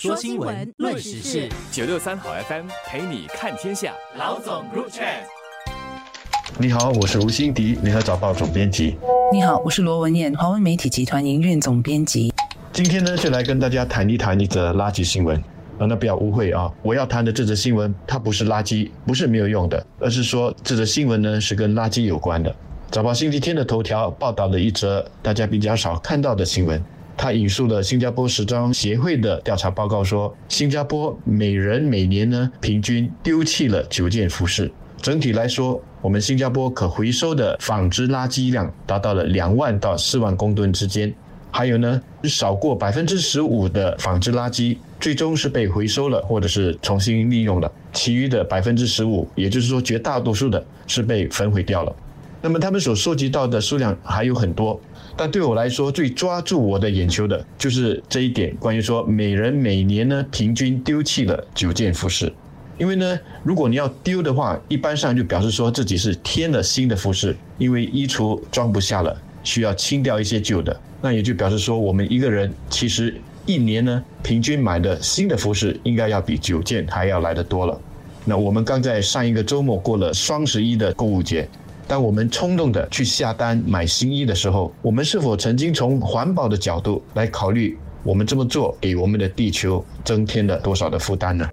说新闻，论时事，九六三好 FM 陪你看天下。老总入场。你好，我是吴欣迪，联合早报总编辑。你好，我是罗文燕，华文媒体集团营运总编辑。今天呢，就来跟大家谈一谈一则垃圾新闻。啊，那不要误会啊，我要谈的这则新闻，它不是垃圾，不是没有用的，而是说这则新闻呢是跟垃圾有关的。早报星期天的头条报道了一则大家比较少看到的新闻。他引述了新加坡时装协会的调查报告说，新加坡每人每年呢平均丢弃了九件服饰。整体来说，我们新加坡可回收的纺织垃圾量达到了两万到四万公吨之间。还有呢，少过百分之十五的纺织垃圾最终是被回收了，或者是重新利用了。其余的百分之十五，也就是说绝大多数的是被焚毁掉了。那么他们所收集到的数量还有很多。但对我来说，最抓住我的眼球的就是这一点，关于说每人每年呢平均丢弃了九件服饰。因为呢，如果你要丢的话，一般上就表示说自己是添了新的服饰，因为衣橱装不下了，需要清掉一些旧的。那也就表示说，我们一个人其实一年呢平均买的新的服饰应该要比九件还要来的多了。那我们刚在上一个周末过了双十一的购物节。当我们冲动的去下单买新衣的时候，我们是否曾经从环保的角度来考虑，我们这么做给我们的地球增添了多少的负担呢？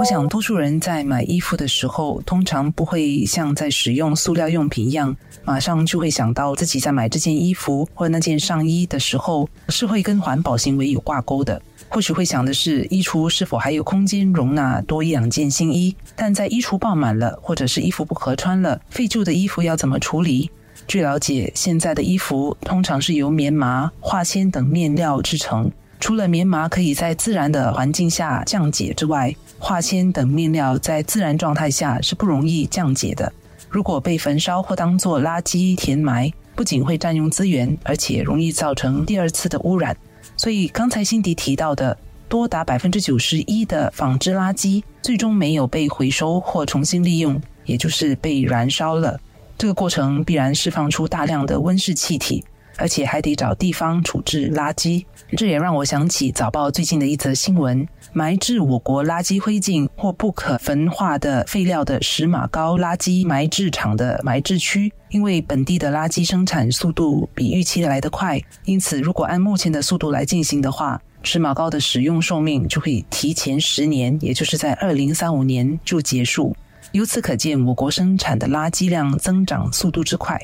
我想，多数人在买衣服的时候，通常不会像在使用塑料用品一样，马上就会想到自己在买这件衣服或那件上衣的时候，是会跟环保行为有挂钩的。或许会想的是，衣橱是否还有空间容纳多一两件新衣？但在衣橱爆满了，或者是衣服不合穿了，废旧的衣服要怎么处理？据了解，现在的衣服通常是由棉麻、化纤等面料制成。除了棉麻可以在自然的环境下降解之外，化纤等面料在自然状态下是不容易降解的。如果被焚烧或当作垃圾填埋，不仅会占用资源，而且容易造成第二次的污染。所以刚才辛迪提到的，多达百分之九十一的纺织垃圾最终没有被回收或重新利用，也就是被燃烧了。这个过程必然释放出大量的温室气体，而且还得找地方处置垃圾。这也让我想起早报最近的一则新闻：埋置我国垃圾灰烬或不可焚化的废料的石马高垃圾埋置场的埋置区。因为本地的垃圾生产速度比预期来得快，因此如果按目前的速度来进行的话，石马膏的使用寿命就会提前十年，也就是在二零三五年就结束。由此可见，我国生产的垃圾量增长速度之快。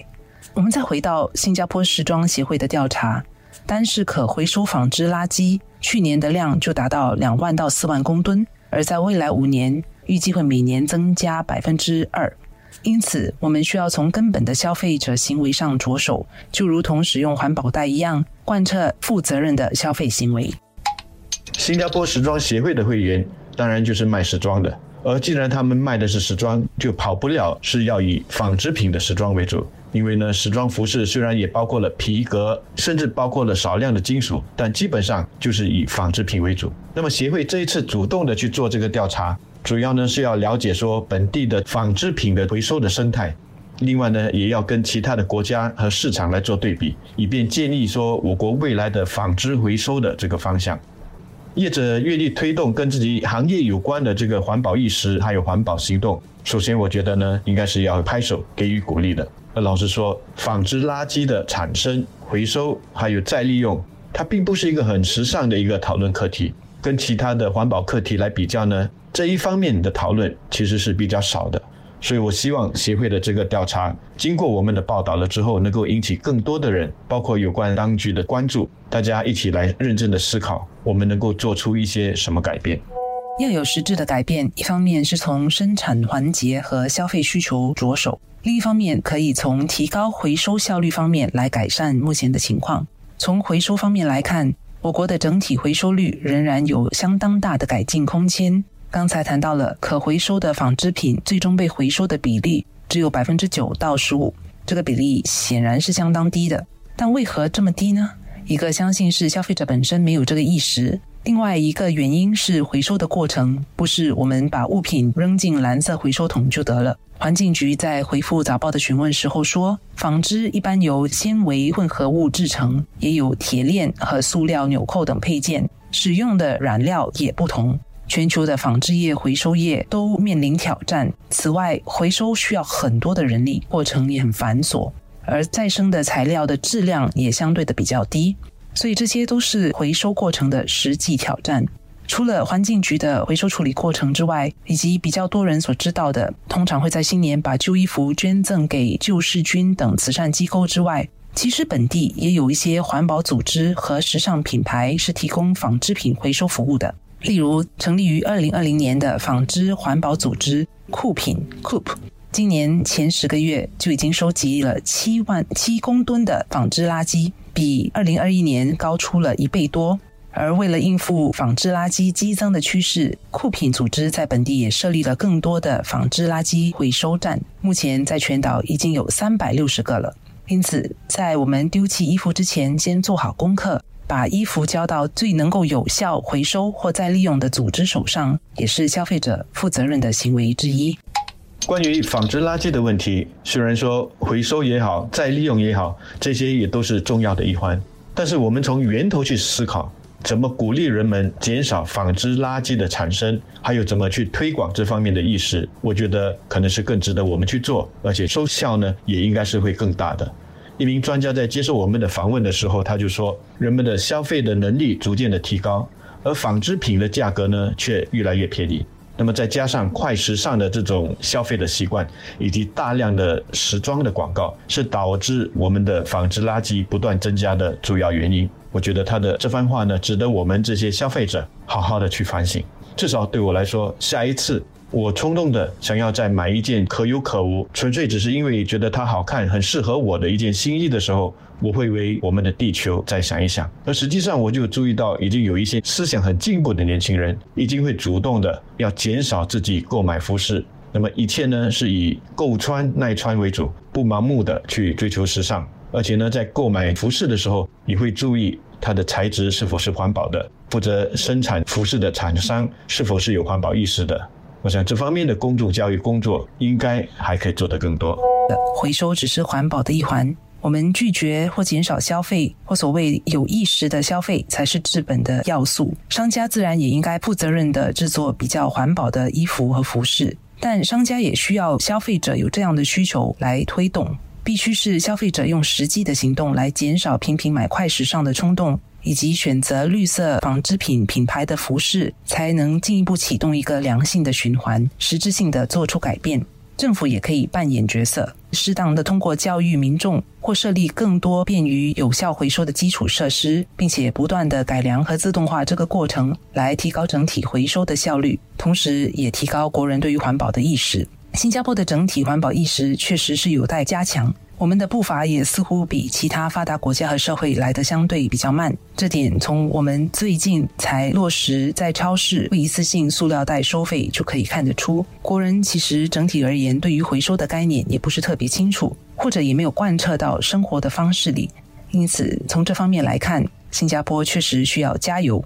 我们再回到新加坡时装协会的调查，单是可回收纺织垃圾，去年的量就达到两万到四万公吨，而在未来五年，预计会每年增加百分之二。因此，我们需要从根本的消费者行为上着手，就如同使用环保袋一样，贯彻负责任的消费行为。新加坡时装协会的会员当然就是卖时装的，而既然他们卖的是时装，就跑不了是要以纺织品的时装为主。因为呢，时装服饰虽然也包括了皮革，甚至包括了少量的金属，但基本上就是以纺织品为主。那么协会这一次主动的去做这个调查。主要呢是要了解说本地的纺织品的回收的生态，另外呢也要跟其他的国家和市场来做对比，以便建立说我国未来的纺织回收的这个方向。业者愿意推动跟自己行业有关的这个环保意识还有环保行动，首先我觉得呢应该是要拍手给予鼓励的。那老实说，纺织垃圾的产生、回收还有再利用，它并不是一个很时尚的一个讨论课题，跟其他的环保课题来比较呢。这一方面的讨论其实是比较少的，所以我希望协会的这个调查经过我们的报道了之后，能够引起更多的人，包括有关当局的关注，大家一起来认真的思考，我们能够做出一些什么改变。要有实质的改变，一方面是从生产环节和消费需求着手，另一方面可以从提高回收效率方面来改善目前的情况。从回收方面来看，我国的整体回收率仍然有相当大的改进空间。刚才谈到了可回收的纺织品最终被回收的比例只有百分之九到十五，这个比例显然是相当低的。但为何这么低呢？一个相信是消费者本身没有这个意识，另外一个原因是回收的过程不是我们把物品扔进蓝色回收桶就得了。环境局在回复早报的询问时候说，纺织一般由纤维混合物制成，也有铁链和塑料纽扣等配件。使用的染料也不同。全球的纺织业、回收业都面临挑战。此外，回收需要很多的人力，过程也很繁琐，而再生的材料的质量也相对的比较低，所以这些都是回收过程的实际挑战。除了环境局的回收处理过程之外，以及比较多人所知道的，通常会在新年把旧衣服捐赠给救世军等慈善机构之外，其实本地也有一些环保组织和时尚品牌是提供纺织品回收服务的。例如，成立于二零二零年的纺织环保组织酷品 （Coop），今年前十个月就已经收集了七万七公吨的纺织垃圾，比二零二一年高出了一倍多。而为了应付纺织垃圾激增的趋势，酷品组织在本地也设立了更多的纺织垃圾回收站。目前在全岛已经有三百六十个了。因此，在我们丢弃衣服之前，先做好功课，把衣服交到最能够有效回收或再利用的组织手上，也是消费者负责任的行为之一。关于纺织垃圾的问题，虽然说回收也好，再利用也好，这些也都是重要的一环，但是我们从源头去思考。怎么鼓励人们减少纺织垃圾的产生，还有怎么去推广这方面的意识？我觉得可能是更值得我们去做，而且收效呢也应该是会更大的。一名专家在接受我们的访问的时候，他就说，人们的消费的能力逐渐的提高，而纺织品的价格呢却越来越便宜。那么再加上快时尚的这种消费的习惯，以及大量的时装的广告，是导致我们的纺织垃圾不断增加的主要原因。我觉得他的这番话呢，值得我们这些消费者好好的去反省。至少对我来说，下一次我冲动的想要再买一件可有可无，纯粹只是因为觉得它好看、很适合我的一件新衣的时候，我会为我们的地球再想一想。而实际上，我就注意到，已经有一些思想很进步的年轻人，已经会主动的要减少自己购买服饰。那么一切呢，是以够穿耐穿为主，不盲目的去追求时尚。而且呢，在购买服饰的时候，你会注意。它的材质是否是环保的？负责生产服饰的厂商是否是有环保意识的？我想这方面的公众教育工作应该还可以做得更多。回收只是环保的一环，我们拒绝或减少消费，或所谓有意识的消费，才是治本的要素。商家自然也应该负责任的制作比较环保的衣服和服饰，但商家也需要消费者有这样的需求来推动。必须是消费者用实际的行动来减少频频买快时尚的冲动，以及选择绿色纺织品品牌的服饰，才能进一步启动一个良性的循环，实质性的做出改变。政府也可以扮演角色，适当的通过教育民众或设立更多便于有效回收的基础设施，并且不断的改良和自动化这个过程，来提高整体回收的效率，同时也提高国人对于环保的意识。新加坡的整体环保意识确实是有待加强，我们的步伐也似乎比其他发达国家和社会来得相对比较慢。这点从我们最近才落实在超市一次性塑料袋收费就可以看得出。国人其实整体而言，对于回收的概念也不是特别清楚，或者也没有贯彻到生活的方式里。因此，从这方面来看，新加坡确实需要加油。